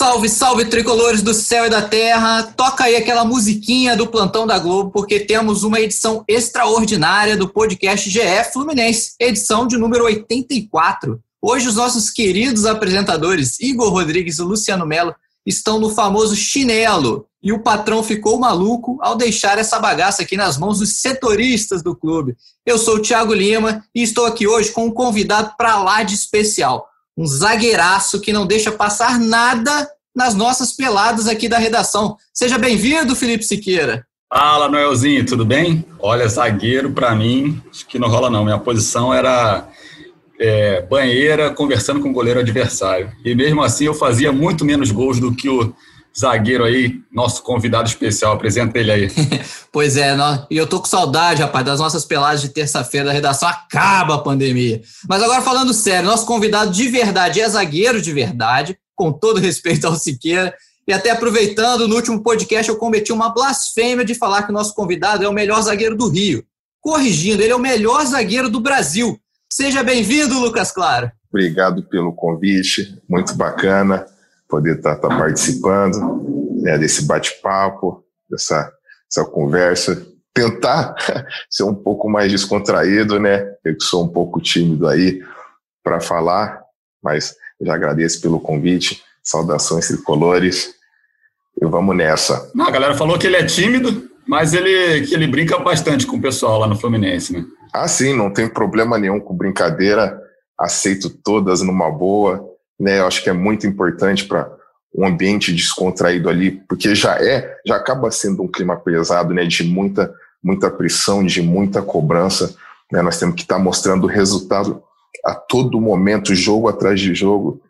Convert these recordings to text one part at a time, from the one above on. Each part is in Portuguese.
Salve, salve tricolores do céu e da terra! Toca aí aquela musiquinha do plantão da Globo, porque temos uma edição extraordinária do podcast GE Fluminense, edição de número 84. Hoje, os nossos queridos apresentadores Igor Rodrigues e Luciano Melo estão no famoso chinelo e o patrão ficou maluco ao deixar essa bagaça aqui nas mãos dos setoristas do clube. Eu sou o Thiago Lima e estou aqui hoje com um convidado para lá de especial um zagueiraço que não deixa passar nada nas nossas peladas aqui da redação. Seja bem-vindo, Felipe Siqueira. Fala, Noelzinho, tudo bem? Olha, zagueiro, para mim, acho que não rola não. Minha posição era é, banheira conversando com o goleiro adversário. E mesmo assim eu fazia muito menos gols do que o zagueiro aí, nosso convidado especial. Apresenta ele aí. pois é, e eu tô com saudade, rapaz, das nossas peladas de terça-feira da redação. Acaba a pandemia. Mas agora falando sério, nosso convidado de verdade é zagueiro de verdade, com todo respeito ao Siqueira. E até aproveitando, no último podcast eu cometi uma blasfêmia de falar que o nosso convidado é o melhor zagueiro do Rio. Corrigindo, ele é o melhor zagueiro do Brasil. Seja bem-vindo, Lucas Claro. Obrigado pelo convite, muito bacana poder estar tá, tá participando né, desse bate-papo, dessa, dessa conversa, tentar ser um pouco mais descontraído, né? Eu que sou um pouco tímido aí para falar, mas já agradeço pelo convite. Saudações tricolores. E vamos nessa. A galera falou que ele é tímido, mas ele que ele brinca bastante com o pessoal lá no Fluminense, né? Ah, sim, não tem problema nenhum com brincadeira. Aceito todas numa boa né? Eu acho que é muito importante para um ambiente descontraído ali, porque já é, já acaba sendo um clima pesado, né? De muita, muita pressão, de muita cobrança. Né? Nós temos que estar tá mostrando o resultado a todo momento, jogo atrás de jogo.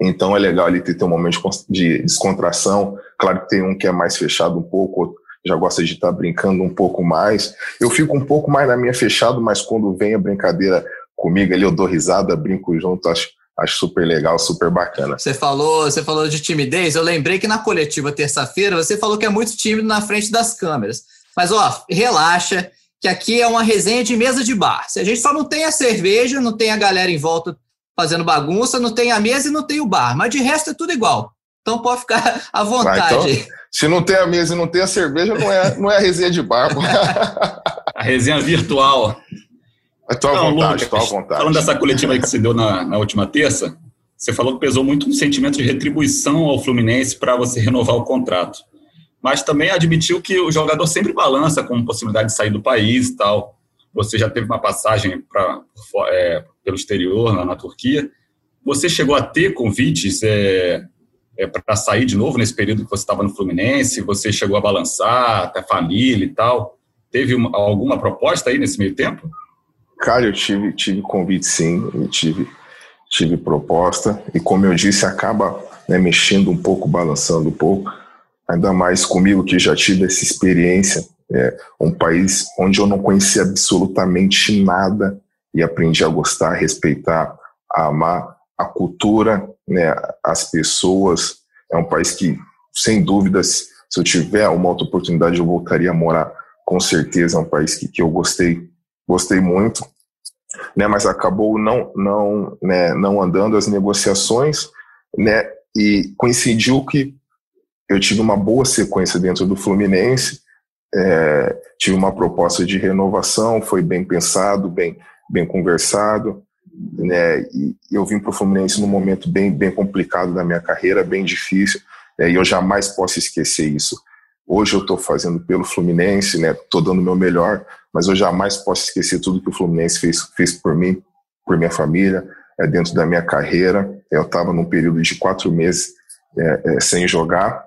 Então é legal ali ter, ter um momento de descontração. Claro que tem um que é mais fechado um pouco, já gosta de estar tá brincando um pouco mais. Eu fico um pouco mais na minha fechado, mas quando vem a brincadeira comigo ali, eu dou risada, brinco junto, acho acho super legal, super bacana. Você falou, você falou de timidez. Eu lembrei que na coletiva terça-feira você falou que é muito tímido na frente das câmeras. Mas ó, relaxa, que aqui é uma resenha de mesa de bar. Se a gente só não tem a cerveja, não tem a galera em volta fazendo bagunça, não tem a mesa e não tem o bar, mas de resto é tudo igual. Então pode ficar à vontade. Ah, então, se não tem a mesa e não tem a cerveja, não é, não é a resenha de bar. a resenha virtual. Estou à vontade, à vontade. Falando dessa coletiva que você deu na, na última terça, você falou que pesou muito um sentimento de retribuição ao Fluminense para você renovar o contrato. Mas também admitiu que o jogador sempre balança com possibilidade de sair do país e tal. Você já teve uma passagem pra, é, pelo exterior, na, na, Turquia. Você chegou a ter convites é, é, para sair de novo nesse período que você estava no Fluminense? Você chegou a balançar, até família e tal? Teve uma, alguma proposta aí nesse meio tempo? Cara, eu tive, tive convite sim, tive, tive proposta, e como eu disse, acaba né, mexendo um pouco, balançando um pouco, ainda mais comigo que já tive essa experiência, é, um país onde eu não conhecia absolutamente nada e aprendi a gostar, a respeitar, a amar a cultura, né, as pessoas. É um país que, sem dúvidas, se eu tiver uma outra oportunidade, eu voltaria a morar com certeza. É um país que, que eu gostei gostei muito, né, mas acabou não não né, não andando as negociações, né, e coincidiu que eu tive uma boa sequência dentro do Fluminense, é, tive uma proposta de renovação, foi bem pensado, bem bem conversado, né, e eu vim para o Fluminense num momento bem bem complicado da minha carreira, bem difícil, é, e eu jamais posso esquecer isso. Hoje eu estou fazendo pelo Fluminense, né? Estou dando o meu melhor, mas eu jamais posso esquecer tudo que o Fluminense fez, fez por mim, por minha família, é, dentro da minha carreira. Eu estava num período de quatro meses é, é, sem jogar,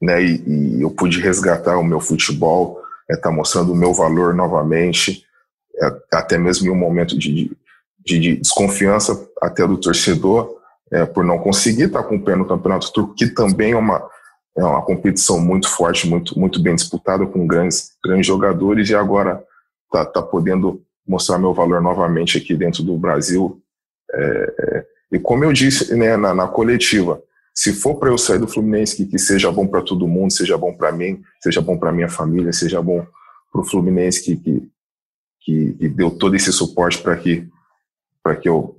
né? E, e, eu pude resgatar o meu futebol, está é, mostrando o meu valor novamente, é, até mesmo em um momento de, de, de desconfiança até do torcedor é, por não conseguir estar com o pé no Campeonato Turco, que também é uma, é uma competição muito forte, muito, muito bem disputada, com grandes, grandes jogadores, e agora tá, tá podendo mostrar meu valor novamente aqui dentro do Brasil. É, é e como eu disse né, na, na coletiva, se for para eu sair do Fluminense, que, que seja bom para todo mundo, seja bom para mim, seja bom para minha família, seja bom para o Fluminense que, que, que, que, deu todo esse suporte para que, que eu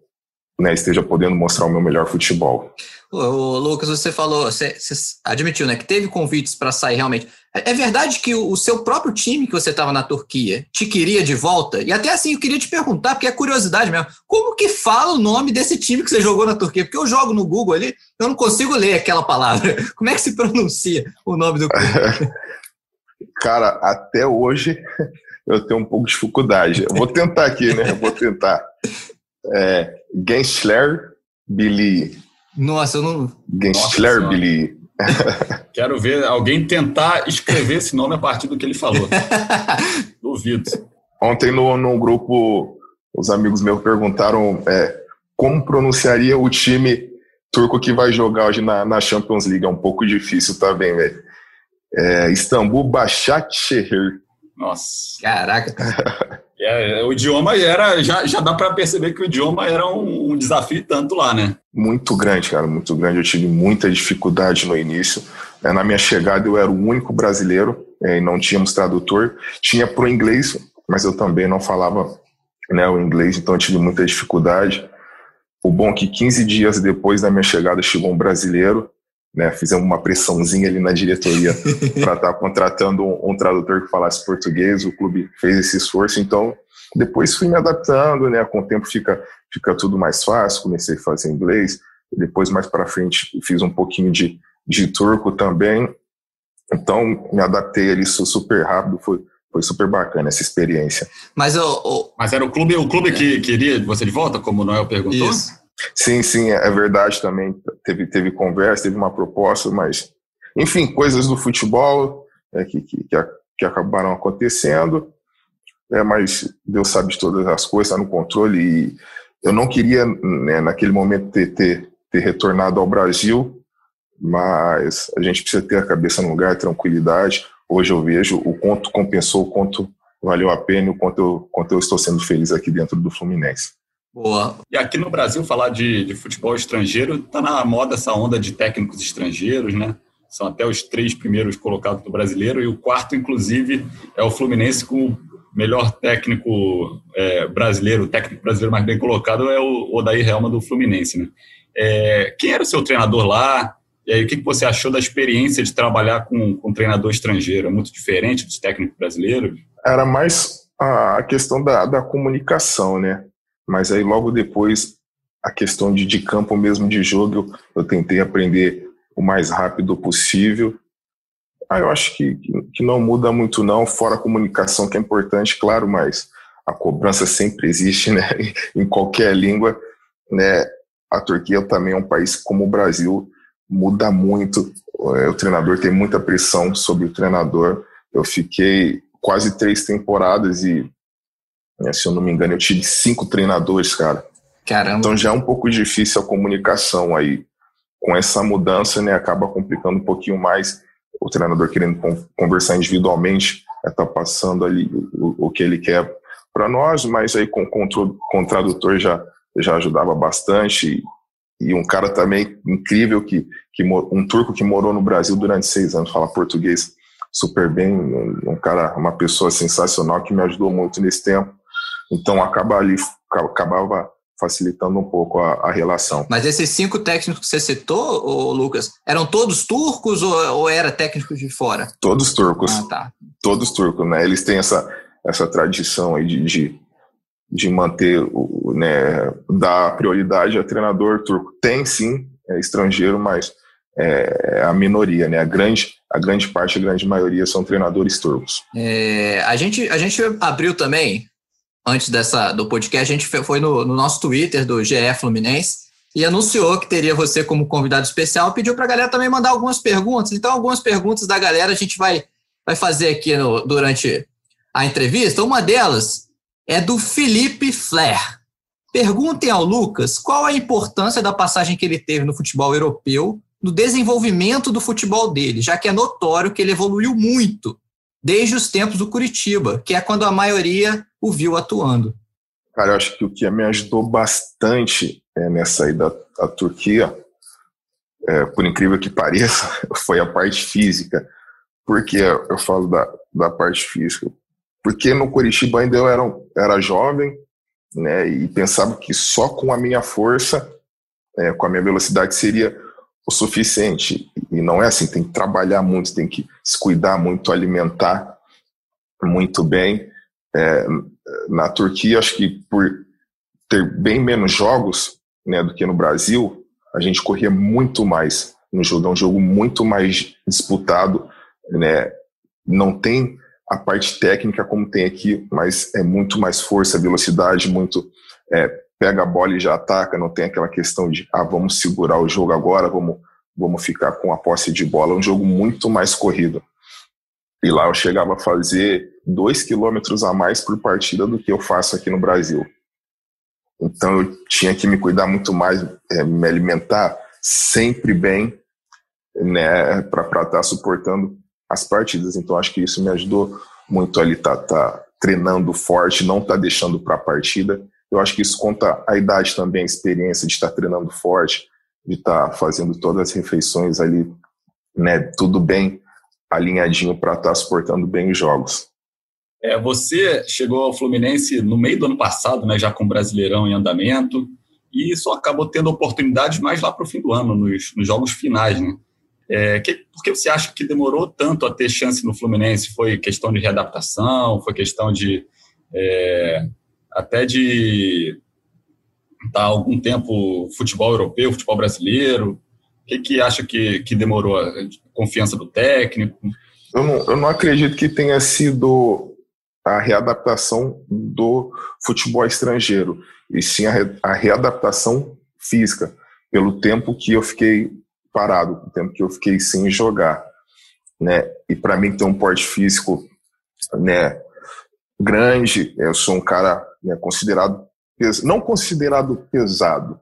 né, esteja podendo mostrar o meu melhor futebol. O, Lucas, você falou, você, você, admitiu, né, que teve convites para sair realmente. É, é, verdade que o, o, seu próprio time que você estava na Turquia te queria de volta? E até assim, eu queria te perguntar, porque é curiosidade mesmo, como que fala o nome desse time que você jogou na Turquia? Porque eu jogo no Google ali, eu não consigo ler aquela palavra. Como é que se pronuncia o nome do clube? Cara, até hoje eu tenho um pouco de dificuldade. Eu vou tentar aqui, né? Eu vou tentar. É, Gensler Billy. Nossa, eu não. Gensler Billy. Quero ver alguém tentar escrever esse nome a partir do que ele falou. Duvido. Ontem no, no grupo, os amigos meus perguntaram é, como pronunciaria o time turco que vai jogar hoje na, na Champions League. É um pouco difícil também, velho. É, Istambul Başakşehir. Nossa. Caraca. É, o idioma era. Já, já dá para perceber que o idioma era um, um, desafio tanto lá, né? Muito grande, cara, muito grande. Eu tive muita dificuldade no início. É, na minha chegada, eu era o único brasileiro é, e não tínhamos tradutor. Tinha pro inglês, mas eu também não falava né, o inglês, então eu tive muita dificuldade. O bom é que 15 dias depois da minha chegada chegou um brasileiro né, fizemos uma pressãozinha ali na diretoria para estar tá contratando um, um, tradutor que falasse português. O clube fez esse esforço, então depois fui me adaptando, né? Com o tempo fica fica tudo mais fácil. Comecei a fazer inglês, depois mais para frente fiz um pouquinho de, de turco também. Então me adaptei ali super rápido, foi foi super bacana essa experiência. Mas o, o... mas era o clube o clube que queria você de volta, como o Noel perguntou. Isso. Sim, sim, é verdade também. Teve, teve conversa, teve uma proposta, mas, enfim, coisas do futebol é, que, que, que, acabaram acontecendo. É, mas Deus sabe de todas as coisas, está no controle. E eu não queria, né, naquele momento, ter, ter, ter retornado ao Brasil, mas a gente precisa ter a cabeça no lugar, tranquilidade. Hoje eu vejo o quanto compensou, o quanto valeu a pena o quanto eu, quanto eu estou sendo feliz aqui dentro do Fluminense. Boa. E aqui no Brasil, falar de, de futebol estrangeiro, está na moda essa onda de técnicos estrangeiros, né? São até os três primeiros colocados do brasileiro, e o quarto, inclusive, é o Fluminense com o melhor técnico é, brasileiro, o técnico brasileiro mais bem colocado é o Odair Helma do Fluminense, né? É, quem era o seu treinador lá? E aí, o que você achou da experiência de trabalhar com, com um treinador estrangeiro? É muito diferente dos técnicos brasileiros? Era mais a questão da, da comunicação, né? Mas aí logo depois a questão de, de campo mesmo de jogo eu, eu tentei aprender o mais rápido possível. Ah, eu acho que, que, não muda muito não, fora a comunicação que é importante, claro, mas a cobrança sempre existe, né, em qualquer língua, né, a Turquia também é um país como o Brasil, muda muito, é, o treinador tem muita pressão sobre o treinador, eu fiquei quase três temporadas e se eu não me engano, eu tive cinco treinadores, cara. Caramba. Então já é um pouco difícil a comunicação aí. Com essa mudança, né, acaba complicando um pouquinho mais o treinador querendo conversar individualmente, está passando ali o, o, que ele quer para nós, mas aí com, com, com o tradutor já, já ajudava bastante. E, e um cara também incrível, que, que um turco que morou no Brasil durante seis anos, fala português super bem, um, um cara, uma pessoa sensacional que me ajudou muito nesse tempo. Então acaba ali, acabava facilitando um pouco a, a, relação. Mas esses cinco técnicos que você citou, ô, Lucas, eram todos turcos ou, ou era técnicos de fora? Todos turcos. Ah, tá. Todos turcos, né? Eles têm essa, essa tradição aí de, de, de manter, o, né, dar prioridade a treinador turco. Tem sim, é estrangeiro, mas é, é a minoria, né? A grande, a grande parte, a grande maioria são treinadores turcos. É, a, gente, a gente abriu também antes dessa do podcast, a gente foi no, no nosso Twitter do GE Fluminense e anunciou que teria você como convidado especial. Pediu para a galera também mandar algumas perguntas. Então, algumas perguntas da galera a gente vai, vai fazer aqui no, durante a entrevista. Uma delas é do Felipe Flair. Perguntem ao Lucas qual a importância da passagem que ele teve no futebol europeu no desenvolvimento do futebol dele, já que é notório que ele evoluiu muito desde os tempos do Curitiba, que é quando a maioria o viu atuando. Cara, eu acho que o que me ajudou bastante é, nessa ida à Turquia, é, por incrível que pareça, foi a parte física. Por que eu falo da, da parte física? Porque no Curitiba ainda eu era, era jovem, né, e pensava que só com a minha força, é, com a minha velocidade seria o suficiente. E não é assim, tem que trabalhar muito, tem que se cuidar muito, alimentar muito bem. É, na Turquia, acho que por ter bem menos jogos né, do que no Brasil, a gente corria muito mais no jogo. É um jogo muito mais disputado. Né? Não tem a parte técnica como tem aqui, mas é muito mais força, velocidade, muito é, pega a bola e já ataca, não tem aquela questão de ah, vamos segurar o jogo agora, vamos, vamos ficar com a posse de bola. É um jogo muito mais corrido. E lá eu chegava a fazer dois quilômetros a mais por partida do que eu faço aqui no Brasil. Então eu tinha que me cuidar muito mais, é, me alimentar sempre bem, né, para estar tá suportando as partidas. Então acho que isso me ajudou muito ali, tá, tá treinando forte, não tá deixando para a partida. Eu acho que isso conta a idade também, a experiência de estar tá treinando forte, de estar tá fazendo todas as refeições ali, né, tudo bem alinhadinho para estar tá suportando bem os jogos. É, você chegou ao Fluminense no meio do ano passado, né, já com o Brasileirão em andamento, e só acabou tendo oportunidades mais lá para o fim do ano, nos, nos jogos finais. Né? É, que, por que você acha que demorou tanto a ter chance no Fluminense? Foi questão de readaptação? Foi questão de. É, até de estar tá algum tempo futebol europeu, futebol brasileiro? O que, que acha que, que demorou? A confiança do técnico? Eu não, eu não acredito que tenha sido a readaptação do futebol estrangeiro, e sim a, re, a readaptação física, pelo tempo que eu fiquei parado, o tempo que eu fiquei sem jogar. Né? E para mim ter um porte físico né, grande, eu sou um cara né, considerado, não considerado pesado,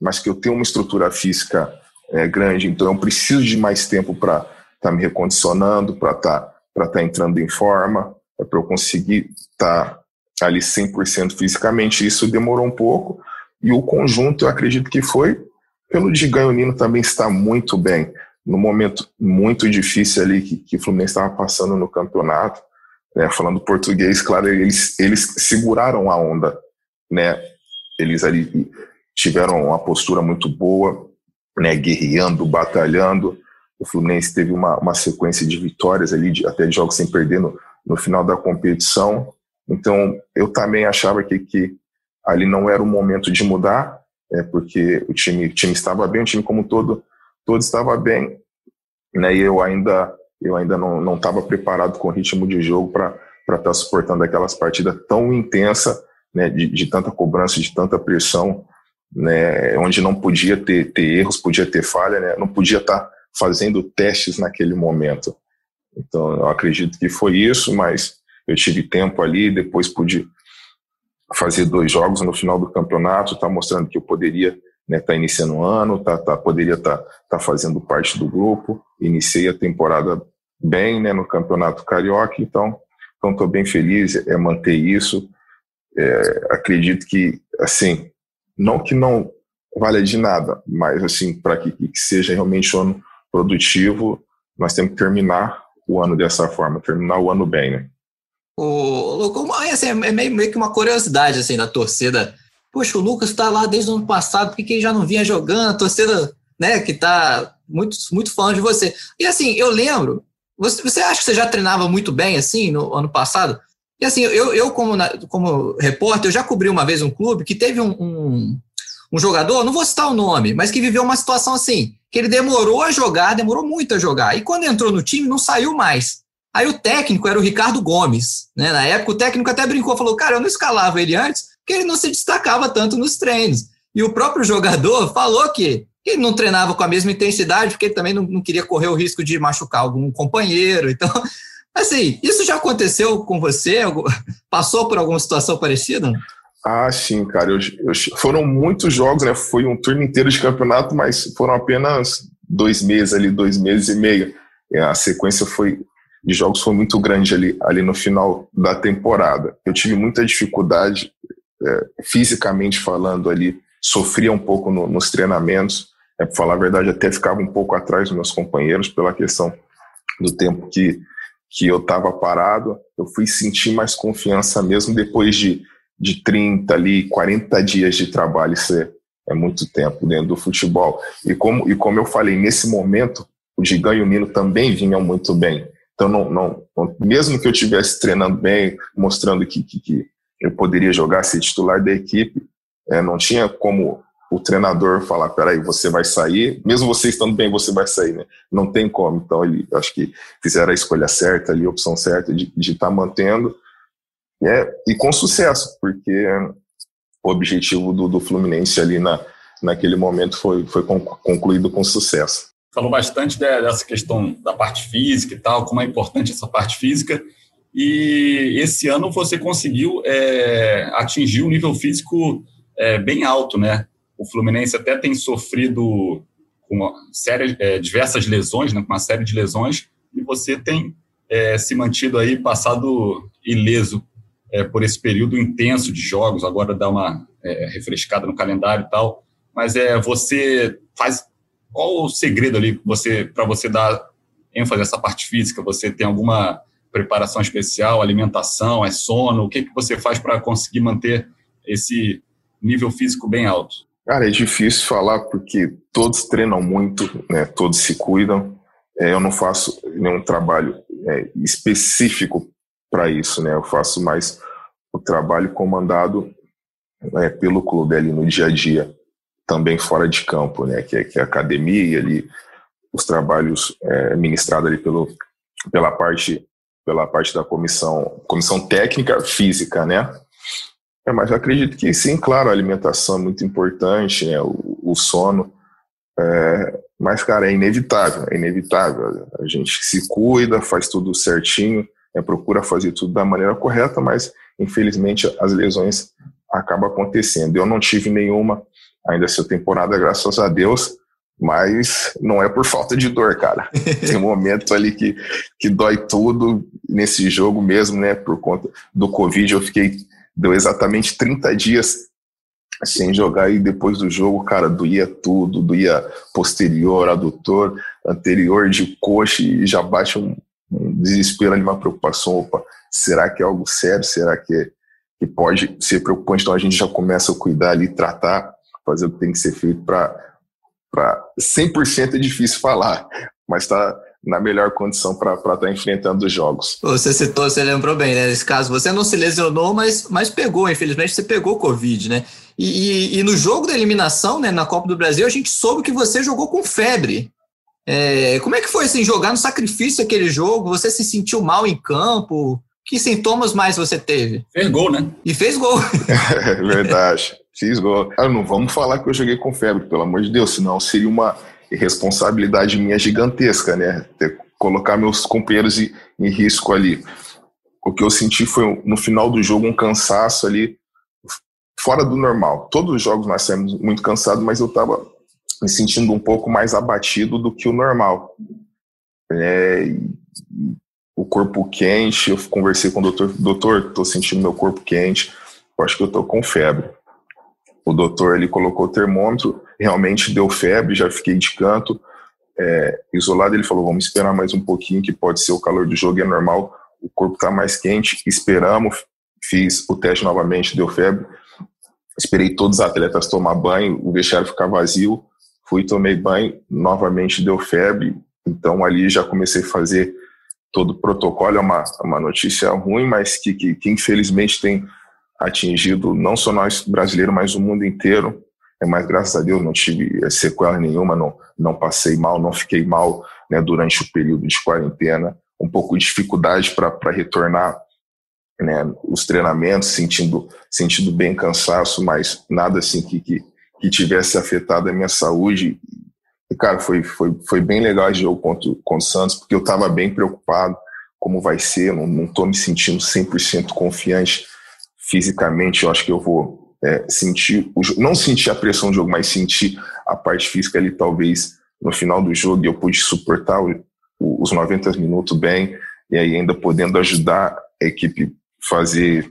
mas que eu tenho uma estrutura física é, grande, então eu preciso de mais tempo para estar tá me recondicionando, para estar tá, tá entrando em forma, é para eu conseguir estar tá ali 100% fisicamente. Isso demorou um pouco, e o conjunto eu acredito que foi pelo Diganho Nino também está muito bem. No momento muito difícil ali que, que o Fluminense estava passando no campeonato, né, falando português, claro, eles, eles seguraram a onda, né? Eles ali tiveram uma postura muito boa, né, guerreando, batalhando. O Fluminense teve uma, uma sequência de vitórias ali, de, até de jogos sem perder no, no final da competição. Então, eu também achava que, que ali não era o momento de mudar, é, porque o time, o time estava bem, o time como todo, todo estava bem, né, e eu ainda, eu ainda não estava preparado com o ritmo de jogo para estar tá suportando aquelas partidas tão intensas, né, de, de tanta cobrança, de tanta pressão, né, onde não podia ter, ter erros, podia ter falha, né, não podia estar tá fazendo testes naquele momento. Então, eu acredito que foi isso, mas eu tive tempo ali, depois pude fazer dois jogos no final do campeonato, está mostrando que eu poderia né, tá iniciando o um ano, tá, tá, poderia tá, tá fazendo parte do grupo. Iniciei a temporada bem né, no Campeonato Carioca, então estou bem feliz é manter isso. É, acredito que, assim, não que não valha de nada, mas assim, para que, que seja realmente um ano produtivo, nós temos que terminar o ano dessa forma, terminar o ano bem, né? O, assim, é meio, meio que uma curiosidade assim da torcida. Poxa, o Lucas está lá desde o ano passado, por que ele já não vinha jogando? A torcida, né, que está muito, muito fã de você. E assim, eu lembro, você, você acha que você já treinava muito bem assim no ano passado? E assim, eu, eu como, como repórter, eu já cobri uma vez um clube que teve um, um, um jogador, não vou citar o nome, mas que viveu uma situação assim, que ele demorou a jogar, demorou muito a jogar. E quando entrou no time, não saiu mais. Aí o técnico era o Ricardo Gomes. Né? Na época, o técnico até brincou, falou: cara, eu não escalava ele antes, porque ele não se destacava tanto nos treinos. E o próprio jogador falou que ele não treinava com a mesma intensidade, porque ele também não, não queria correr o risco de machucar algum companheiro. Então, assim, isso já aconteceu com você? Passou por alguma situação parecida? Ah, sim, cara. Eu, eu, foram muitos jogos, né? Foi um turno inteiro de campeonato, mas foram apenas dois meses ali, dois meses e meio. E a sequência foi de jogos foi muito grande ali, ali no final da temporada. Eu tive muita dificuldade, é, fisicamente falando ali, sofria um pouco no, nos treinamentos. É, para falar a verdade, até ficava um pouco atrás dos meus companheiros pela questão do tempo que, que eu estava parado. Eu fui sentir mais confiança mesmo depois de, de 30 ali, 40 dias de trabalho. Isso é, é muito tempo dentro do futebol. E como, e como eu falei, nesse momento, o Gigan e o Nino também vinham muito bem. Então, não, não, mesmo que eu estivesse treinando bem, mostrando que, que, que, eu poderia jogar, ser titular da equipe, é, não tinha como o treinador falar, peraí, você vai sair, mesmo você estando bem, você vai sair, né? Não tem como. Então, ele, acho que fizeram a escolha certa ali, a opção certa de estar tá mantendo, é, e com sucesso, porque o objetivo do, do Fluminense ali na, naquele momento foi, foi concluído com sucesso. Falou bastante dessa questão da parte física e tal, como é importante essa parte física. E esse ano você conseguiu é, atingir um nível físico é, bem alto, né? O Fluminense até tem sofrido com série, é, diversas lesões, né, uma série de lesões, e você tem é, se mantido aí, passado ileso é, por esse período intenso de jogos, agora dá uma é, refrescada no calendário e tal, mas é, você faz, qual o segredo ali você para você dar ênfase essa parte física? Você tem alguma preparação especial, alimentação, é sono? O que, que você faz para conseguir manter esse nível físico bem alto? Cara, é difícil falar porque todos treinam muito, né? Todos se cuidam. É, eu não faço nenhum trabalho é, específico para isso, né? Eu faço mais o trabalho comandado né, pelo clube ali no dia a dia, também fora de campo, né? Que é, que é a academia ali, os trabalhos é, ministrados ali pelo, pela parte pela parte da comissão comissão técnica física, né? É, mas acredito que sim, claro, a alimentação é muito importante, né, o, o sono. É, mas, cara, é inevitável, é inevitável. A gente se cuida, faz tudo certinho, né, procura fazer tudo da maneira correta, mas, infelizmente, as lesões acabam acontecendo. Eu não tive nenhuma ainda essa temporada, graças a Deus, mas não é por falta de dor, cara. Tem um momento ali que, que dói tudo nesse jogo mesmo, né? Por conta do Covid, eu fiquei Deu exatamente 30 dias sem jogar e depois do jogo, cara, doía tudo, doía posterior, adutor, anterior de coxa e já bate um, um desespero ali, uma preocupação, opa, será que é algo sério? Será que, é, que pode ser preocupante? Então a gente já começa a cuidar ali, tratar, fazer o que tem que ser feito para 100% é difícil falar, mas está na melhor condição para estar tá enfrentando os jogos. Você citou, você lembrou bem, né? Nesse caso, você não se lesionou, mas, mas pegou, infelizmente, você pegou Covid, né? E, e, e, no jogo da eliminação, né, na Copa do Brasil, a gente soube que você jogou com febre. É, como é que foi assim, jogar no sacrifício aquele jogo? Você se sentiu mal em campo? Que sintomas mais você teve? Fez gol, né? E fez gol. é verdade. Fiz gol. Ah, não vamos falar que eu joguei com febre, pelo amor de Deus, senão seria uma responsabilidade minha gigantesca, né? Ter, colocar meus companheiros em, em risco ali. O que eu senti foi, no final do jogo, um cansaço ali fora do normal. Todos os jogos nós saímos muito cansados, mas eu estava me sentindo um pouco mais abatido do que o normal. É, o corpo quente, eu conversei com o doutor, doutor, estou sentindo meu corpo quente, eu acho que eu estou com febre. O doutor ele colocou o termômetro, realmente deu febre, já fiquei de canto, é, isolado. Ele falou: vamos esperar mais um pouquinho, que pode ser o calor do jogo, é normal, o corpo está mais quente. Esperamos, fiz o teste novamente, deu febre. Esperei todos os atletas tomar banho, o vestiário ficar vazio. Fui, tomei banho, novamente deu febre. Então ali já comecei a fazer todo o protocolo. É uma, uma notícia ruim, mas que, que, que infelizmente tem atingido não só nós brasileiros, mas o mundo inteiro. É, mas graças a Deus não tive é, sequela nenhuma, não, não passei mal, não fiquei mal né, durante o período de quarentena. Um pouco de dificuldade para retornar né, os treinamentos, sentindo, sentindo bem cansaço, mas nada assim que, que, que tivesse afetado a minha saúde. E, cara, foi, foi, foi bem legal esse jogo contra, contra o Santos, porque eu estava bem preocupado como vai ser, não estou me sentindo 100% confiante fisicamente eu acho que eu vou é, sentir, não sentir a pressão do jogo, mas sentir a parte física ali, talvez no final do jogo, eu pude suportar o, o, os 90 minutos bem, e aí ainda podendo ajudar a equipe fazer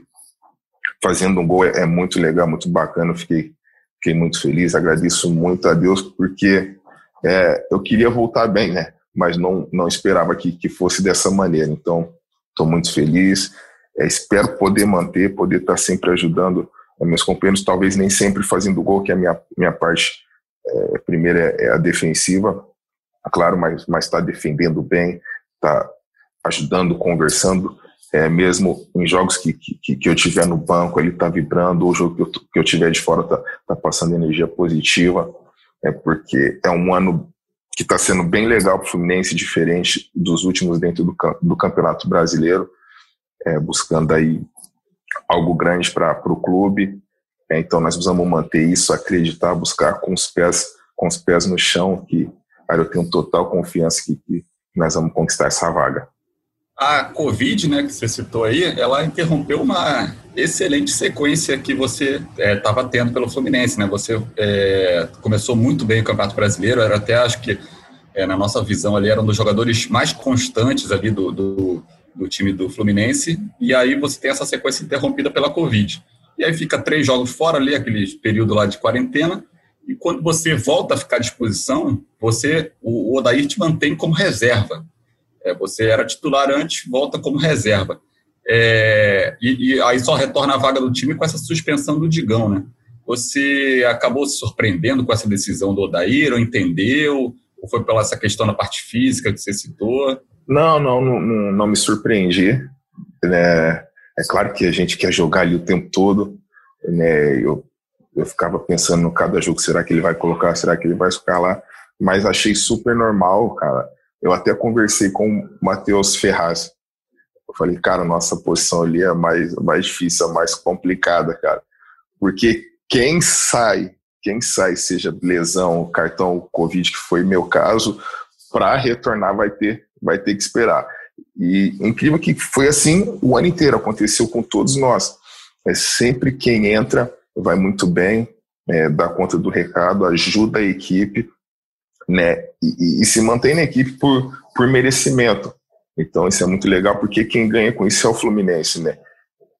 fazendo um gol é, é muito legal, muito bacana. Fiquei, fiquei muito feliz, agradeço muito a Deus, porque é, eu queria voltar bem, né? Mas não, não esperava que, que fosse dessa maneira. Então, estou muito feliz. É, espero poder manter, poder estar tá sempre ajudando meus companheiros, talvez nem sempre fazendo gol, que é a minha, minha parte é, primeira é, é, a defensiva, claro, mas está defendendo bem, está ajudando, conversando é, mesmo em jogos que, que, que eu tiver no banco, ele está vibrando, ou o jogo que eu, que eu tiver de fora está tá passando energia positiva, é porque é um ano que está sendo bem legal para o Fluminense, diferente dos últimos dentro do, do Campeonato Brasileiro, é, buscando aí algo grande para o clube. É, então nós precisamos manter isso, acreditar, buscar com os pés com os pés no chão, que aí eu tenho total confiança que, que nós vamos conquistar essa vaga. A Covid, né, que você citou aí, ela interrompeu uma excelente sequência que você estava é, tendo pelo Fluminense, né? Você é, começou muito bem o Campeonato Brasileiro, era até acho que é, na nossa visão ali era um dos jogadores mais constantes ali do, do, do, time do Fluminense, e aí você tem essa sequência interrompida pela Covid. E aí fica três jogos fora ali, aquele período lá de quarentena, e quando você volta a ficar à disposição, você o, o Odair te mantém como reserva. É, você era titular antes, volta como reserva. É, e, e, aí só retorna a vaga do time com essa suspensão do Digão, né? Você acabou se surpreendendo com essa decisão do Odair, ou entendeu? Ou foi pela essa questão da parte física que você citou? Não, não, não, não me surpreendi. Né? É claro que a gente quer jogar ali o tempo todo. Né? Eu, eu ficava pensando no cada jogo, será que ele vai colocar, será que ele vai ficar lá? Mas achei super normal, cara. Eu até conversei com o Matheus Ferraz. Eu falei, cara, nossa posição ali é mais, mais difícil, é mais complicada, cara. Porque quem sai, quem sai, seja lesão, cartão Covid, que foi meu caso, para retornar vai ter, vai ter que esperar. E incrível que foi assim o ano inteiro, aconteceu com todos nós. É sempre quem entra vai muito bem, é, dá conta do recado, ajuda a equipe, né? E, e, se mantém na equipe por, por merecimento. Então isso é muito legal porque quem ganha com isso é o Fluminense, né?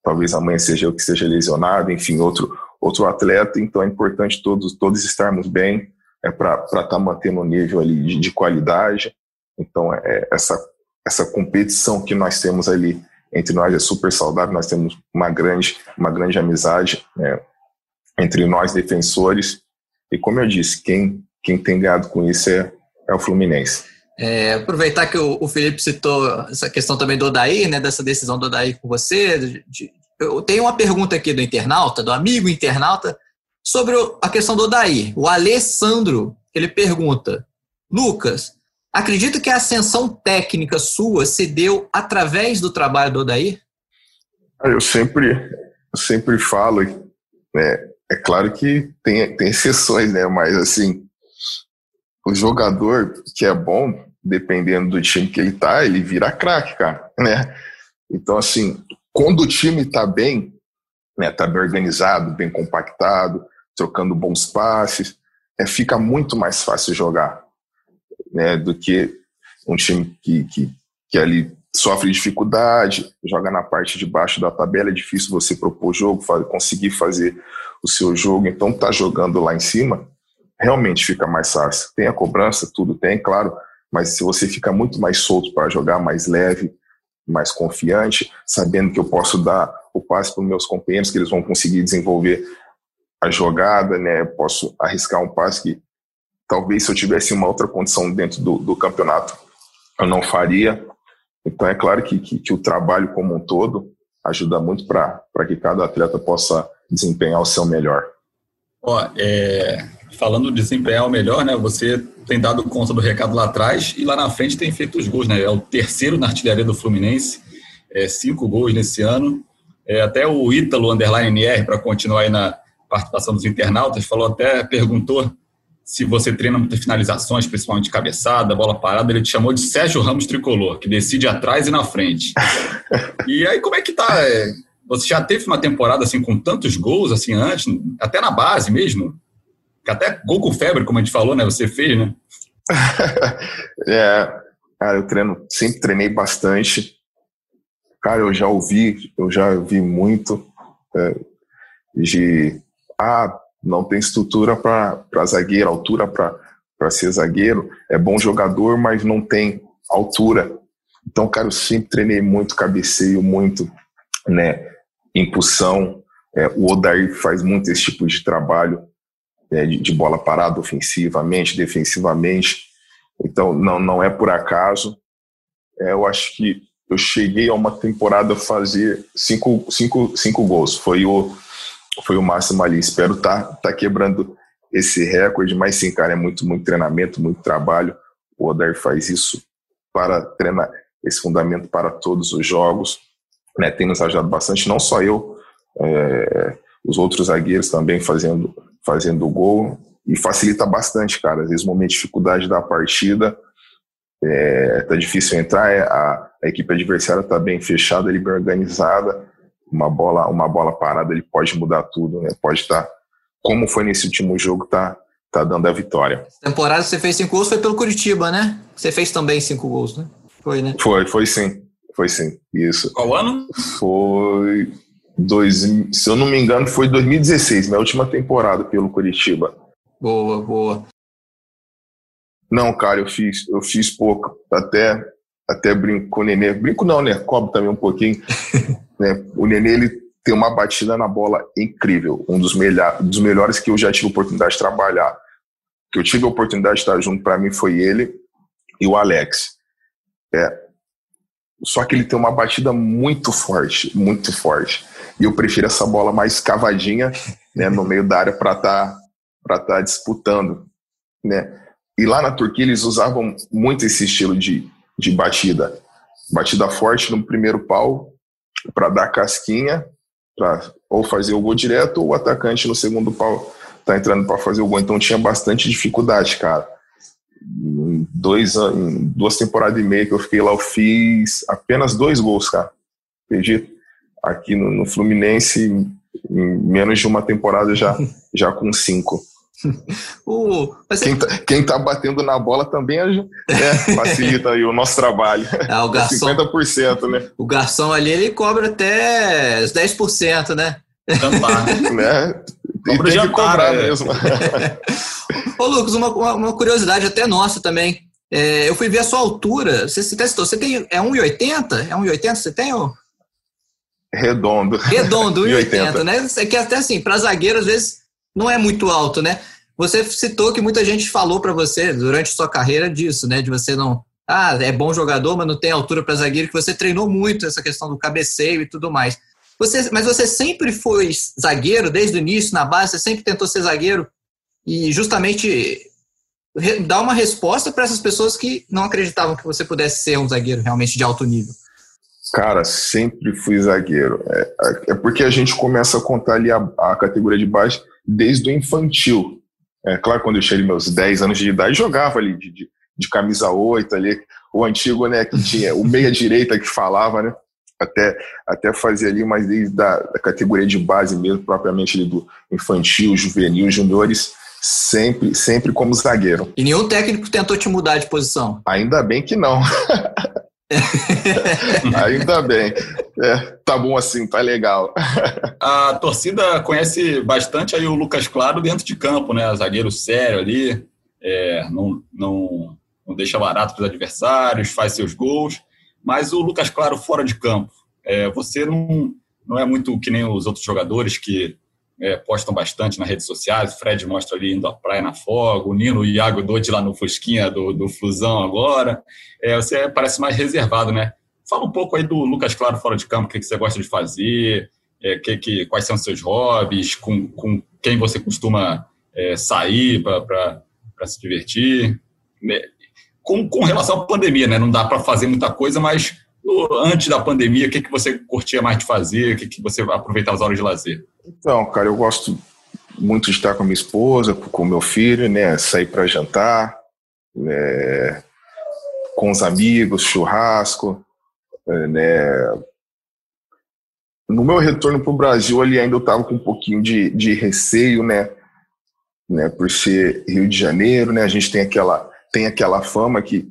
Talvez amanhã seja eu que seja lesionado, enfim, outro outro atleta. Então é importante todos todos estarmos bem, é para estar tá mantendo o nível ali de, de qualidade. Então é essa essa competição que nós temos ali entre nós é super saudável. Nós temos uma grande uma grande amizade né, entre nós defensores. E como eu disse, quem quem tem ganhado com isso é, é o Fluminense. É, aproveitar que o, o, Felipe citou essa questão também do Odaí, né, dessa decisão do Odaí com você. De, de, eu tenho uma pergunta aqui do internauta, do amigo internauta, sobre a questão do Odaí. O Alessandro, ele pergunta, Lucas, acredita que a ascensão técnica sua se deu através do trabalho do Odaí? Eu sempre, eu sempre falo, né, é claro que tem, tem exceções, né, mas assim, o jogador que é bom, dependendo do time que ele tá, ele vira craque, cara, né? Então, assim, quando o time tá bem, né, tá bem organizado, bem compactado, trocando bons passes, é, fica muito mais fácil jogar, né, do que um time que, que, que ali sofre dificuldade, joga na parte de baixo da tabela, é difícil você propor jogo, conseguir fazer o seu jogo, então tá jogando lá em cima, realmente fica mais fácil. Tem a cobrança, tudo tem, claro, mas se você fica muito mais solto para jogar, mais leve, mais confiante, sabendo que eu posso dar o passe para os meus companheiros, que eles vão conseguir desenvolver a jogada, né? Posso arriscar um passe que talvez se eu tivesse uma outra condição dentro do, do campeonato eu não faria. Então é claro que, que, que o trabalho como um todo ajuda muito para que cada atleta possa desempenhar o seu melhor. Ó, é, falando de desempenhar o melhor, né? Você tem dado conta do recado lá atrás e lá na frente tem feito os gols, né? É o terceiro na artilharia do Fluminense, é, cinco gols nesse ano. É, até o Ítalo Underline NR, para continuar aí na participação dos internautas, falou até, perguntou se você treina muitas finalizações, principalmente cabeçada, bola parada, ele te chamou de Sérgio Ramos Tricolor, que decide atrás e na frente. e aí, como é que tá? É, você já teve uma temporada assim com tantos gols assim antes, até na base mesmo? Até gol com febre, como a gente falou, né? Você fez, né? é, cara, eu treino, sempre treinei bastante. Cara, eu já ouvi, eu já ouvi muito é, de ah, não tem estrutura para zagueiro, altura para ser zagueiro. É bom jogador, mas não tem altura. Então, cara, eu sempre treinei muito cabeceio, muito, né? impulsão. É, o Odair faz muito esse tipo de trabalho é, de, de, bola parada ofensivamente, defensivamente. Então, não, não é por acaso. É, eu acho que eu cheguei a uma temporada a fazer cinco, cinco, cinco gols. Foi o, foi o máximo ali. Espero estar tá, tá quebrando esse recorde, mas sim, cara, é muito, muito treinamento, muito trabalho. O Odair faz isso para treinar esse fundamento para todos os jogos né, tem nos ajudado bastante, não só eu, é, os outros zagueiros também fazendo, fazendo gol, e facilita bastante, cara. Às vezes, o momento de dificuldade da partida, é, tá difícil entrar, é, a, a, equipe adversária tá bem fechada, ele bem organizada, uma bola, uma bola parada, ele pode mudar tudo, né? Pode estar, tá, como foi nesse último jogo, tá, tá dando a vitória. Essa temporada você fez cinco gols foi pelo Curitiba, né? Você fez também cinco gols, né? Foi, né? Foi, foi sim. Foi sim, isso. Qual ano? Foi. Dois, se eu não me engano, foi 2016, minha última temporada pelo Curitiba. Boa, boa. Não, cara, eu fiz, eu fiz pouco. Até, até brinco com o Nenê. Brinco não, né? Cobro também um pouquinho. né? O Nenê, ele tem uma batida na bola incrível. Um dos, melhor, dos melhores que eu já tive oportunidade de trabalhar. Que eu tive a oportunidade de estar junto para mim foi ele e o Alex. É, só que ele tem uma batida muito forte, muito forte. E eu prefiro essa bola mais cavadinha, né, no meio da área para estar tá, tá disputando, né? E lá na Turquia eles usavam muito esse estilo de, de batida. Batida forte no primeiro pau para dar casquinha, para ou fazer o gol direto, ou o atacante no segundo pau tá entrando para fazer o gol. Então tinha bastante dificuldade, cara em dois em duas temporadas e meia que eu fiquei lá, eu fiz apenas dois gols, cara. Acredito. Aqui no, no Fluminense, em menos de uma temporada já, já com cinco. Uh, quem, tá, quem tá batendo na bola também é, facilita aí o nosso trabalho. Ah, o garçom, 50%, né? O garçom ali ele cobra até os 10%, né? Também. né? E tem que cobrar é. mesmo. Ô, Lucas, uma, uma, curiosidade até nossa também. É, eu fui ver a sua altura. Você se testou. Você tem. É 1,80? É 1,80 você tem? Ou? Redondo. Redondo, 1,80, né? É que até assim, para zagueiro, às vezes, não é muito alto, né? Você citou que muita gente falou para você durante sua carreira disso, né? De você não. Ah, é bom jogador, mas não tem altura para zagueiro, que você treinou muito essa questão do cabeceio e tudo mais. Você, mas você sempre foi zagueiro desde o início, na base, você sempre tentou ser zagueiro e justamente dar uma resposta para essas pessoas que não acreditavam que você pudesse ser um zagueiro realmente de alto nível. Cara, sempre fui zagueiro. É, é porque a gente começa a contar ali a, a categoria de base desde o infantil. É claro, quando eu cheguei meus 10 anos de idade, jogava ali de, de, de camisa 8 ali, o antigo, né, que tinha o meia-direita que falava, né? até, até fazer ali, mas desde a da categoria de base mesmo, propriamente ali do infantil, juvenil, juniores, sempre, sempre como zagueiro. E nenhum técnico tentou te mudar de posição? Ainda bem que não. Ainda bem. É, tá bom assim, tá legal. A torcida conhece bastante aí o Lucas Claro dentro de campo, né? Zagueiro sério ali, é, não, não, não deixa barato para os adversários, faz seus gols. Mas o Lucas Claro fora de campo, é, você não, não é muito que nem os outros jogadores que é, postam bastante nas redes sociais. O Fred mostra ali indo à praia na folga, o Nino e o Iago Dodi lá no Fusquinha do, do Flusão agora. É, você parece mais reservado, né? Fala um pouco aí do Lucas Claro fora de campo, o que, que você gosta de fazer, é, que, que, quais são os seus hobbies, com, com quem você costuma é, sair para se divertir. Né? com, com relação à pandemia, né? Não dá para fazer muita coisa, mas no, antes da pandemia, o que, que você curtia mais de fazer? O que, que você aproveitava as horas de lazer? Então, cara, eu gosto muito de estar com a minha esposa, com o meu filho, né? Sair para jantar, né? com os amigos, churrasco, né? no meu retorno para o Brasil, ali ainda eu estava com um pouquinho de, de receio, né? né? Por ser Rio de Janeiro, né? A gente tem aquela, tem aquela fama que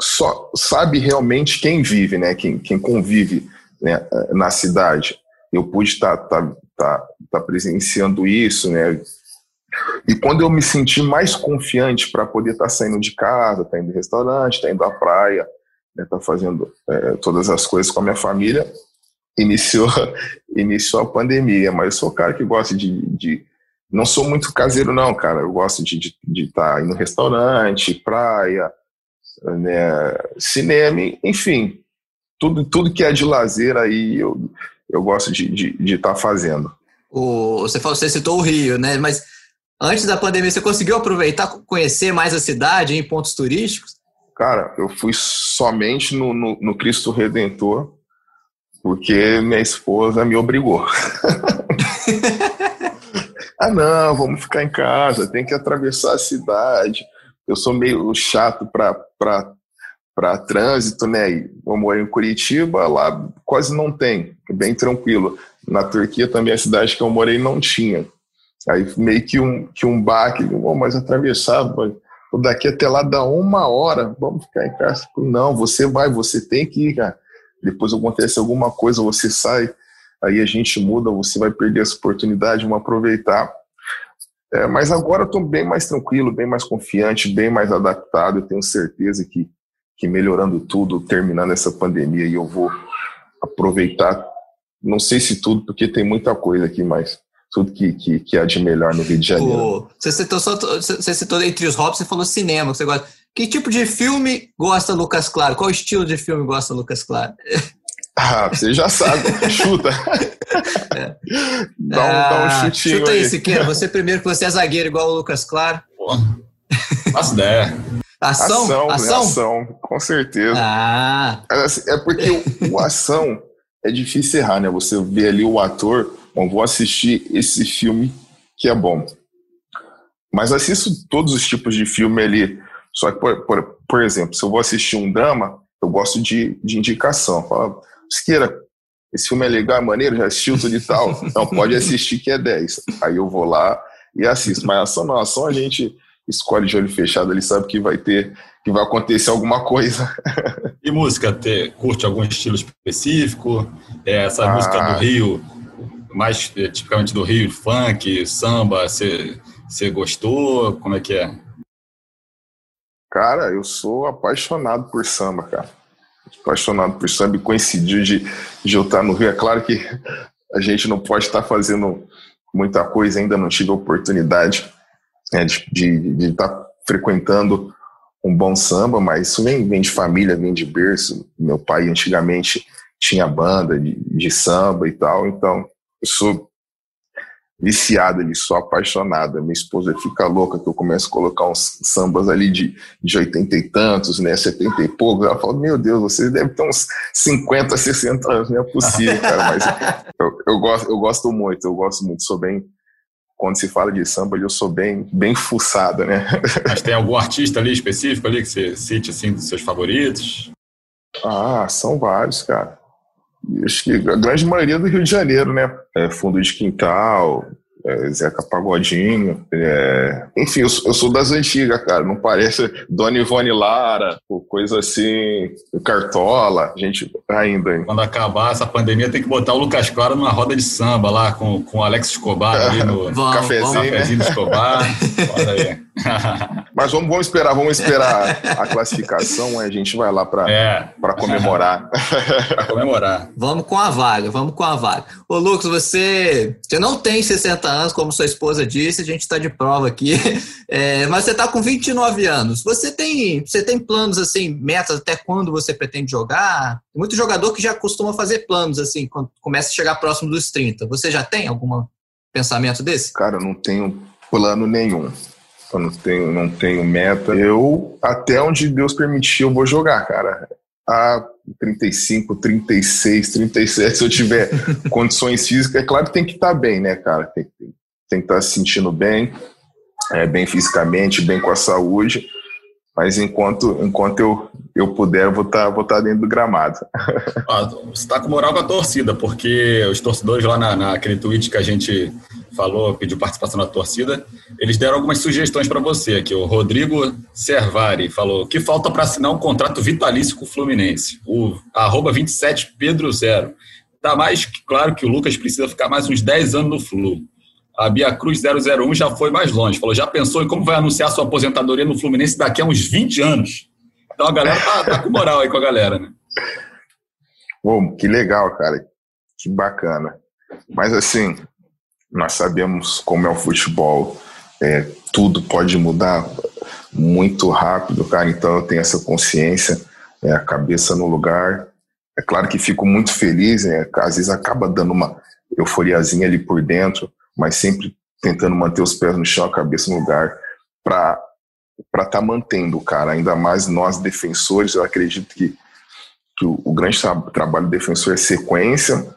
só sabe realmente quem vive, né? Quem, quem convive né? na cidade. Eu pude estar tá, tá, tá, tá presenciando isso, né? E quando eu me senti mais confiante para poder estar tá saindo de casa, estar tá indo em restaurante, estar indo à praia, estar né, fazendo é, todas as coisas com a minha família, iniciou, iniciou a pandemia. Mas eu sou o cara que gosta de, de não sou muito caseiro, não, cara. Eu gosto de estar tá indo restaurante, praia, né, cinema, enfim. Tudo, tudo que é de lazer aí eu, eu gosto de estar tá fazendo. O, você, falou, você citou o Rio, né? Mas antes da pandemia, você conseguiu aproveitar, conhecer mais a cidade em pontos turísticos? Cara, eu fui somente no, no, no Cristo Redentor, porque minha esposa me obrigou. ah, não, vamos ficar em casa, tem que atravessar a cidade. Eu sou meio chato para trânsito, né? Eu moro em Curitiba, lá quase não tem, é bem tranquilo. Na Turquia também, a cidade que eu morei não tinha. Aí meio que um, que um baque, oh, mas atravessar, daqui até lá dá uma hora, vamos ficar em casa. Não, você vai, você tem que ir, cara. Depois acontece alguma coisa, você sai, aí a gente muda, você vai perder essa oportunidade, vamos aproveitar. É, mas agora eu estou bem mais tranquilo, bem mais confiante, bem mais adaptado. Eu tenho certeza que, que melhorando tudo, terminando essa pandemia, e eu vou aproveitar, não sei se tudo, porque tem muita coisa aqui, mas tudo que, que, que há de melhor no Rio de Janeiro. você, citou só, você citou entre os hobbies, você falou cinema, você gosta. Que tipo de filme gosta Lucas Claro? Qual estilo de filme gosta Lucas Claro? Ah, você já sabe, chuta. É. Dá, um, ah, dá um ah, chutinho chuta aí. Siqueira. Você primeiro, que você é zagueiro igual o Lucas Claro. Faço ideia. Ação? Ação, ação? ação? com certeza. Ah. É, assim, é porque o, o ação é difícil errar, né? Você vê ali o ator, bom, vou assistir esse filme que é bom. Mas assisto todos os tipos de filme ali. Só que, por, por, por exemplo, se eu vou assistir um drama, eu gosto de, de indicação. Fala, Esqueira, esse filme é legal, é maneiro, já assistiu tudo e tal. Então pode assistir que é 10. Aí eu vou lá e assisto. Mas ação não, ação a gente escolhe de olho fechado, ele sabe que vai ter, que vai acontecer alguma coisa. E música, te, curte algum estilo específico? É, essa ah. música do Rio, mais é, tipicamente do Rio, funk, samba, você gostou? Como é que é? Cara, eu sou apaixonado por samba, cara. Apaixonado por samba e coincidiu de, de eu estar no Rio. É claro que a gente não pode estar fazendo muita coisa, ainda não tive a oportunidade né, de, estar frequentando um bom samba, mas isso vem, vem de família, vem de berço. Meu pai antigamente tinha banda de, de samba e tal, então eu sou viciada ali, sou apaixonada. Minha esposa fica louca que eu começo a colocar uns sambas ali de, de 80 e tantos, né, 70 e poucos. Ela fala, meu Deus, vocês devem ter uns 50, 60 anos, não é possível, cara. Mas eu, eu, gosto, eu gosto muito, eu gosto muito, sou bem. Quando se fala de samba, eu sou bem, bem fuçada, né? Mas tem algum artista ali específico ali que você cite, assim, dos seus favoritos? Ah, são vários, cara acho que a grande maioria do Rio de Janeiro, né? É, fundo de quintal, é, Zeca Pagodinho. É... Enfim, eu, eu, sou das antigas, cara. Não parece Dona Ivone Lara, coisa assim, Cartola, gente ainda. Hein? Quando acabar essa pandemia, tem que botar o Lucas Claro numa roda de samba lá com, com o Alex Escobar ali no vamos, cafezinho, vamos. cafezinho né? Escobar. Olha aí. Mas vamos, vamos esperar, vamos esperar a classificação, a gente vai lá para é. comemorar. para comemorar. Vamos com a vaga, vamos com a vaga. Ô, Lucas, você, você não tem 60 anos, como sua esposa disse, a gente está de prova aqui, é, mas você está com 29 anos. Você tem, você tem planos, assim, metas até quando você pretende jogar? Tem muito jogador que já costuma fazer planos, assim, quando começa a chegar próximo dos 30. Você já tem algum pensamento desse? Cara, eu não tenho plano nenhum. Eu não tenho, não tenho meta. Eu, até onde Deus permitir, eu vou jogar, cara. A 35, 36, 37, se eu tiver condições físicas, é claro que tem que estar tá bem, né, cara? Tem, tem, tem que estar tá se sentindo bem, é, bem fisicamente, bem com a saúde. Mas enquanto, enquanto eu eu puder, eu vou estar tá, vou tá dentro do gramado. Ah, você está com moral com a torcida, porque os torcedores lá na, naquele tweet que a gente falou, pediu participação da torcida, eles deram algumas sugestões para você aqui. O Rodrigo Servari falou que falta para assinar um contrato vitalício com o Fluminense. O arroba 27 Pedro Zero. Tá mais claro que o Lucas precisa ficar mais uns 10 anos no Flu. A Bia Cruz 001 já foi mais longe. Falou, já pensou em como vai anunciar sua aposentadoria no Fluminense daqui a uns 20 anos? Então a galera tá, tá com moral aí com a galera, né? Bom, que legal, cara. Que bacana. Mas assim, nós sabemos como é o futebol. É, tudo pode mudar muito rápido, cara. Então eu tenho essa consciência, é, a cabeça no lugar. É claro que fico muito feliz, né? às vezes acaba dando uma euforiazinha ali por dentro, mas sempre tentando manter os pés no chão, a cabeça no lugar, para estar tá mantendo, cara. Ainda mais nós defensores, eu acredito que, que o, o grande tra trabalho do defensor é sequência,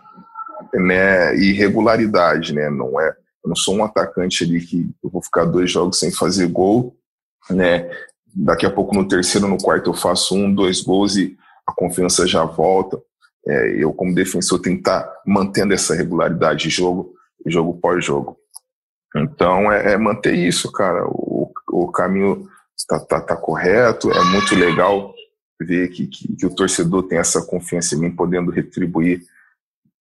né, e regularidade, né? Não é, eu não sou um atacante ali que eu vou ficar dois jogos sem fazer gol, né? Daqui a pouco no terceiro, no quarto eu faço um, dois gols e a confiança já volta. É, eu como defensor tá mantendo essa regularidade de jogo jogo pós jogo. Então é, é manter isso, cara. O, o caminho está tá, tá correto. É muito legal ver que, que, que, o torcedor tem essa confiança em mim, podendo retribuir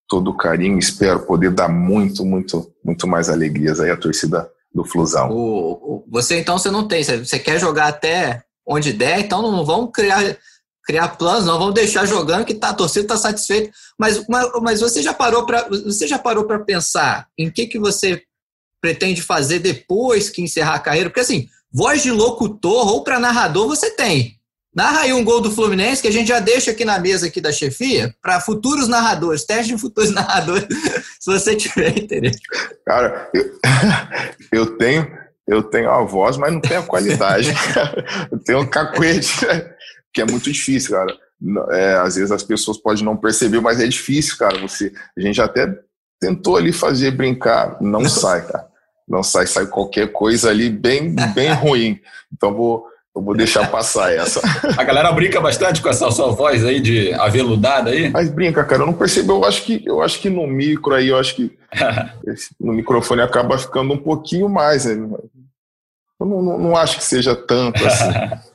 todo o carinho. Espero poder dar muito, muito, muito mais alegrias aí à torcida do Flusão. O, o, você então você não tem, você quer jogar até onde der, então não vamos criar criar planos, não vamos deixar jogando que tá, a torcida está satisfeita. Mas, mas, você já parou para você já parou para pensar em que que você pretende fazer depois que encerrar a carreira? Porque assim, voz de locutor ou para narrador você tem. Narra aí um gol do Fluminense que a gente já deixa aqui na mesa aqui da chefia para futuros narradores, teste de futuros narradores, se você tiver interesse. Cara, eu, eu tenho eu tenho a voz, mas não tenho a qualidade. eu tenho um cacuete que é muito difícil, cara. É, às vezes as pessoas podem não perceber, mas é difícil, cara. Você, a gente até tentou ali fazer brincar, não sai, cara. Não sai, sai qualquer coisa ali bem, bem ruim. Então vou, eu vou deixar passar essa. A galera brinca bastante com essa sua voz aí de aveludada aí? Mas brinca, cara. Eu não percebi. Eu acho que, eu acho que no micro aí, eu acho que no microfone acaba ficando um pouquinho mais. Né? Eu não, não, não acho que seja tanto assim.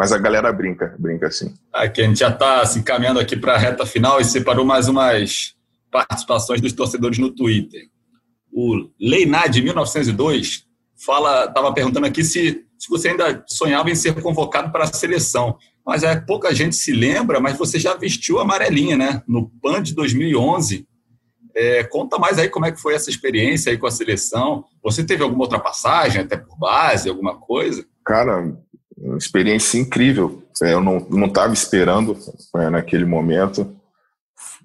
Mas a galera brinca, brinca assim. Aqui a gente já está se assim, caminhando aqui para a reta final e separou mais umas participações dos torcedores no Twitter. O Leinad, de 1902, fala, estava perguntando aqui se, se você ainda sonhava em ser convocado para a seleção. Mas é, pouca gente se lembra, mas você já vestiu a amarelinha, né? No PAN de 2011. É, conta mais aí como é que foi essa experiência aí com a seleção. Você teve alguma outra passagem, até por base, alguma coisa? Cara, uma experiência incrível. É, eu não estava esperando é, naquele momento.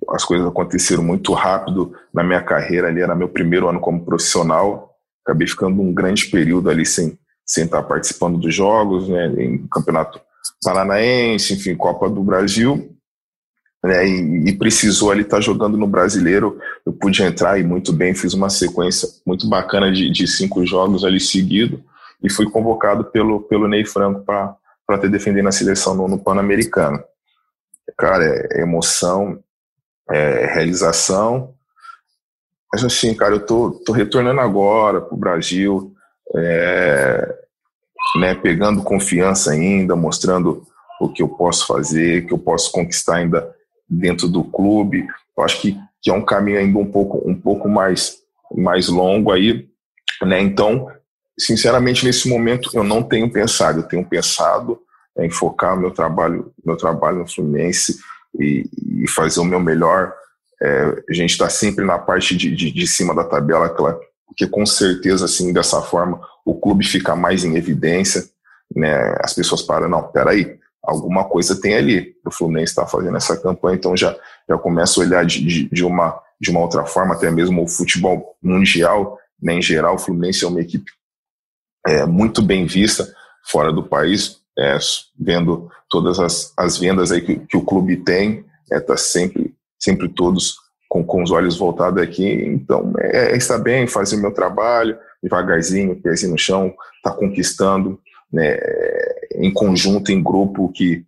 As coisas aconteceram muito rápido na minha carreira ali, era meu primeiro ano como profissional. Acabei ficando um grande período ali sem, sem estar participando dos jogos, né, em campeonato paranaense, enfim, Copa do Brasil. Né, e, e, precisou ali estar jogando no brasileiro. Eu pude entrar e muito bem, fiz uma sequência muito bacana de, de cinco jogos ali seguido e fui convocado pelo, pelo Ney Franco para ter defender na seleção no, no Pan-Americano. Cara, é, emoção, é realização. Mas assim, cara, eu tô, tô retornando agora pro Brasil, é, né, pegando confiança ainda, mostrando o que eu posso fazer, que eu posso conquistar ainda dentro do clube. Eu acho que, que é um caminho ainda um pouco, um pouco mais, mais longo aí, né? Então, sinceramente, nesse momento, eu não tenho pensado. Eu tenho pensado em focar meu trabalho, meu trabalho no Fluminense e, e fazer o meu melhor. É, a gente está sempre na parte de, de, de, cima da tabela, porque com certeza, assim, dessa forma, o clube fica mais em evidência. Né? As pessoas param, não, peraí, alguma coisa tem ali. O Fluminense está fazendo essa campanha, então já, já começa a olhar de, de, de, uma, de uma outra forma, até mesmo o futebol mundial, né, em geral, o Fluminense é uma equipe é, muito bem vista fora do país, é, vendo todas as, as vendas aí que, que o clube tem, está é, tá sempre, sempre todos com, com os olhos voltados aqui. Então, é, é bem, fazer o meu trabalho, devagarzinho, pezinho no chão, tá conquistando, né, em conjunto, em grupo, que,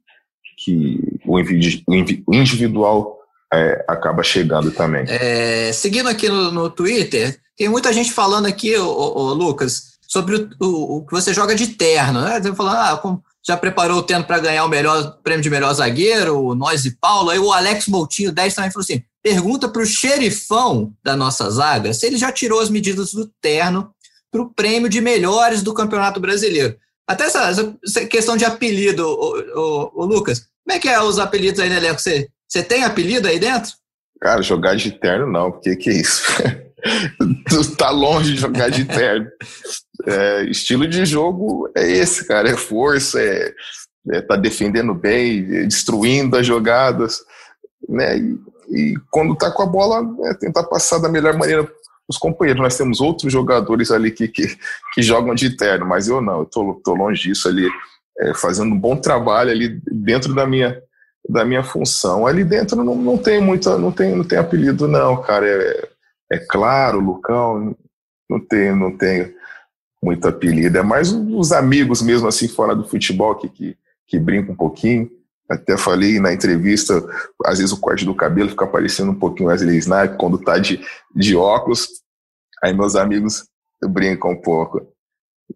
que o individual é, acaba chegando também. É, seguindo aqui no, no, Twitter, tem muita gente falando aqui, ô, ô, Lucas, sobre o, o, o, que você joga de terno, né? falando, ah, já preparou o terno para ganhar o melhor prêmio de melhor zagueiro, nós e Paulo. Aí o Alex Moutinho 10 também falou assim: pergunta para o xerifão da nossa zaga se ele já tirou as medidas do terno para o prêmio de melhores do Campeonato Brasileiro. Até essa, essa questão de apelido, o, o, o, Lucas, como é que é os apelidos aí no elenco? Você, você tem apelido aí dentro? Cara, jogar de terno não, porque que é isso? tá longe de jogar de terno. É, estilo de jogo é esse, cara. É força, é, é tá defendendo bem, é destruindo as jogadas, né? E, e, quando tá com a bola, é tentar passar da melhor maneira os companheiros. Nós temos outros jogadores ali que, que, que jogam de terno, mas eu não, eu tô, tô longe disso ali, é, fazendo um bom trabalho ali dentro da minha da minha função. Ali dentro não, não tem muita, não tem, não tem apelido não, cara. É, é claro, Lucão, não tem, não tem muito apelido. É mais os amigos mesmo, assim, fora do futebol, que, que, que brincam um pouquinho. Até falei na entrevista, às vezes o corte do cabelo fica parecendo um pouquinho Wesley Snipes quando tá de, de óculos. Aí meus amigos brincam um pouco.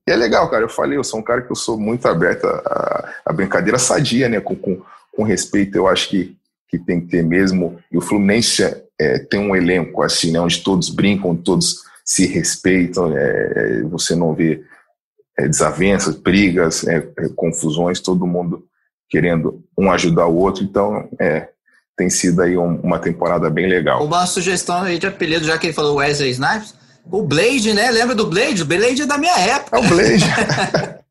E é legal, cara. Eu falei, eu sou um cara que eu sou muito aberto a, a brincadeira sadia, né? Com, com, com respeito, eu acho que, que tem que ter mesmo. E o Fluminense é, tem um elenco assim, né, onde todos brincam, todos se respeitam, é, é você não vê é, desavenças, brigas, é, é, confusões, todo mundo querendo um ajudar o outro, então tem sido aí um, uma temporada bem legal. Uma sugestão aí de apelido, já que ele falou Wesley Snipes, o Blade, né? Lembra do Blade? O Blade é da minha época. É o Blade.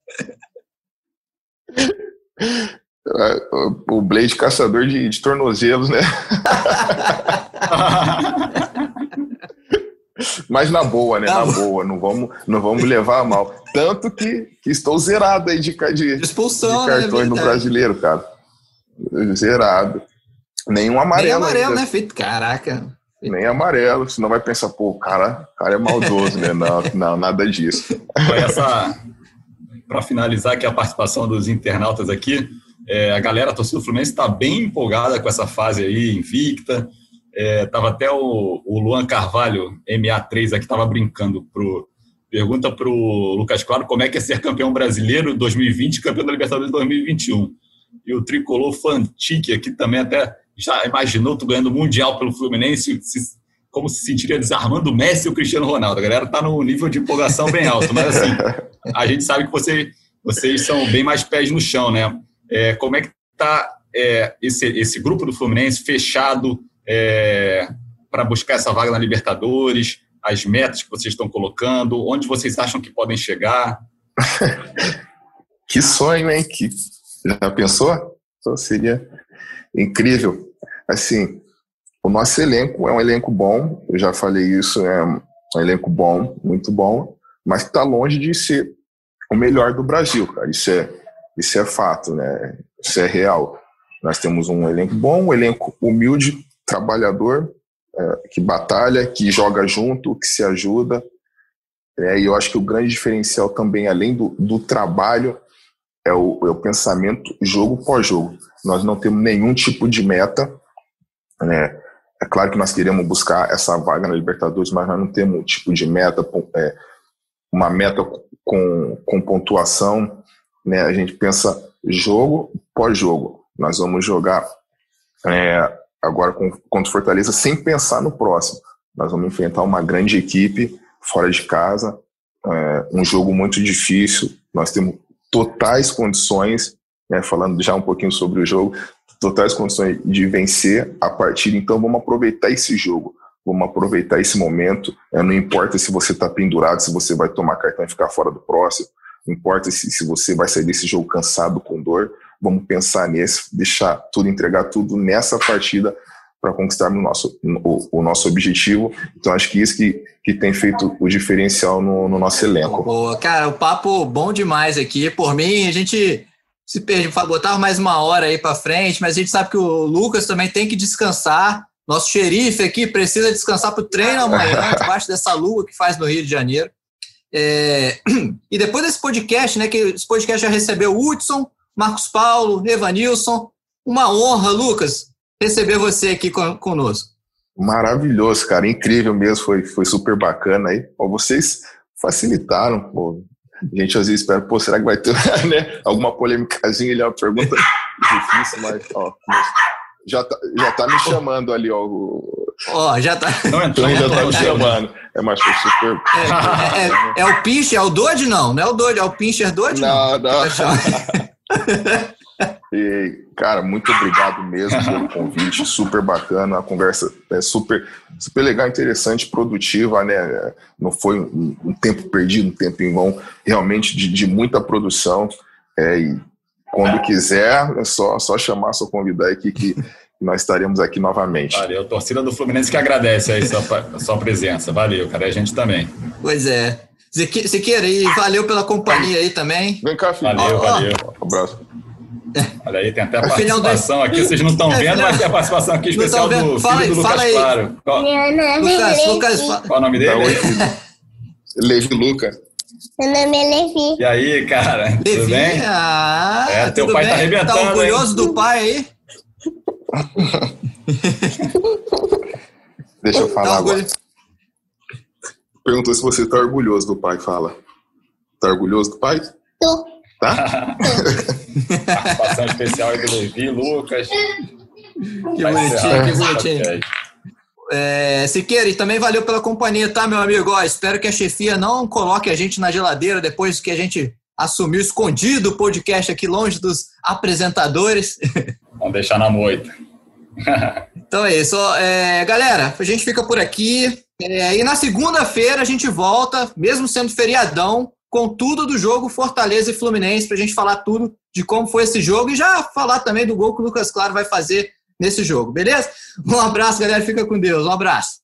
o Blade caçador de, de tornozelos, né? Mas na boa, né? Na boa, não vamos, não vamos levar a mal. Tanto que, que estou zerado aí de, de, Expulsão, de cartões né, no brasileiro, cara. Zerado. Nenhum amarelo. Nem amarelo, ainda. né? Feito, caraca. Nem amarelo, senão vai pensar, pô, o cara, cara é maldoso, né? Não, não, nada disso. Essa, para finalizar aqui a participação dos internautas aqui, é, a galera, a torcida do Fluminense está bem empolgada com essa fase aí, invicta. É, tava até o, o Luan Carvalho, MA3, aqui, estava brincando. Pro, pergunta para o Lucas Claro como é que é ser campeão brasileiro 2020 e campeão da Libertadores 2021. E o tricolor Fantique aqui também até já imaginou tu ganhando o Mundial pelo Fluminense, se, como se sentiria desarmando o Messi e o Cristiano Ronaldo. A galera tá no nível de empolgação bem alto, mas assim, a gente sabe que você, vocês são bem mais pés no chão, né? É, como é que está é, esse, esse grupo do Fluminense fechado é, para buscar essa vaga na Libertadores? As metas que vocês estão colocando? Onde vocês acham que podem chegar? que sonho, hein? Que, já pensou? Então, seria incrível. Assim, o nosso elenco é um elenco bom, eu já falei isso, é um elenco bom, muito bom, mas está longe de ser o melhor do Brasil, cara. Isso é, isso é fato, né? Isso é real. Nós temos um elenco bom, um elenco humilde, trabalhador, é, que batalha, que joga junto, que se ajuda. É, e eu acho que o grande diferencial também, além do, do trabalho, é o, é o pensamento jogo pós jogo. Nós não temos nenhum tipo de meta. Né? É claro que nós queremos buscar essa vaga na Libertadores, mas nós não temos um tipo de meta, é, uma meta com, com pontuação né? A gente pensa jogo pós jogo. Nós vamos jogar é, agora contra o Fortaleza sem pensar no próximo. Nós vamos enfrentar uma grande equipe fora de casa, é, um jogo muito difícil. Nós temos totais condições, né, falando já um pouquinho sobre o jogo, totais condições de vencer a partida. Então vamos aproveitar esse jogo, vamos aproveitar esse momento. É, não importa se você está pendurado, se você vai tomar cartão e ficar fora do próximo. Não importa se, se você vai sair desse jogo cansado com dor, vamos pensar nesse, deixar tudo, entregar tudo nessa partida para conquistarmos o nosso, o, o, nosso objetivo. Então, acho que isso que, que tem feito o diferencial no, no nosso elenco. Boa, cara, o papo bom demais aqui. Por mim, a gente se perde, botava mais uma hora aí para frente, mas a gente sabe que o Lucas também tem que descansar. Nosso xerife aqui precisa descansar para o treino amanhã, debaixo dessa lua que faz no Rio de Janeiro. É, e depois desse podcast, né, que esse podcast já recebeu o Hudson, Marcos Paulo, Evanilson, Uma honra, Lucas, receber você aqui conosco. Maravilhoso, cara, incrível mesmo, foi, foi super bacana aí. Ó, vocês facilitaram, pô. A gente às vezes espera, pô, será que vai ter né, alguma polêmicazinha ali, é uma pergunta difícil, mas ó, já tá, já tá me chamando ali, ó. Ó, oh, já tá. Não entrou, já tá me chamando. É, mas foi super. É, é, é, o Pincher, é o Dodge, não? Não é o Dodge, é o Pincher Dodge? Não, não. não. e, cara, muito obrigado mesmo pelo convite, super bacana, a conversa é super, super legal, interessante, produtiva, né? Não foi um, um tempo perdido, um tempo em vão, realmente de, de muita produção. É, e quando quiser, é só, só chamar, só convidar aqui que nós estaremos aqui novamente. Valeu, torcida do Fluminense que agradece aí sua, sua presença. Valeu, cara, a gente também. Pois é. Siqueira, e valeu pela companhia aí também. Vem cá, filho. Valeu, valeu. Um abraço. Olha aí, tem até a participação aqui, vocês não estão é, vendo, mas tem a participação aqui especial do fala filho do Lucas aí. Claro. Qual, Lucas, Lucas, qual o nome dele? Levi Lucas. Meu nome é Levi. E aí, cara? Levi? Tudo bem? Ah, é, teu pai bem? tá arrebentando. Tá orgulhoso hein? do pai aí? Deixa eu falar Tá agora. Perguntou se você tá orgulhoso do pai, fala. Tá orgulhoso do pai? Tô. Tá? Participação especial aí do Levi, Lucas. Que Vai bonitinho, que bonitinho. É, Siqueira, e também valeu pela companhia, tá, meu amigo? Ó, espero que a chefia não coloque a gente na geladeira depois que a gente assumiu escondido o podcast aqui longe dos apresentadores. Vamos deixar na moita. Então é isso. É, galera, a gente fica por aqui. É, e na segunda-feira a gente volta, mesmo sendo feriadão, com tudo do jogo Fortaleza e Fluminense, pra gente falar tudo de como foi esse jogo e já falar também do gol que o Lucas Claro vai fazer nesse jogo, beleza? Um abraço, galera. Fica com Deus. Um abraço.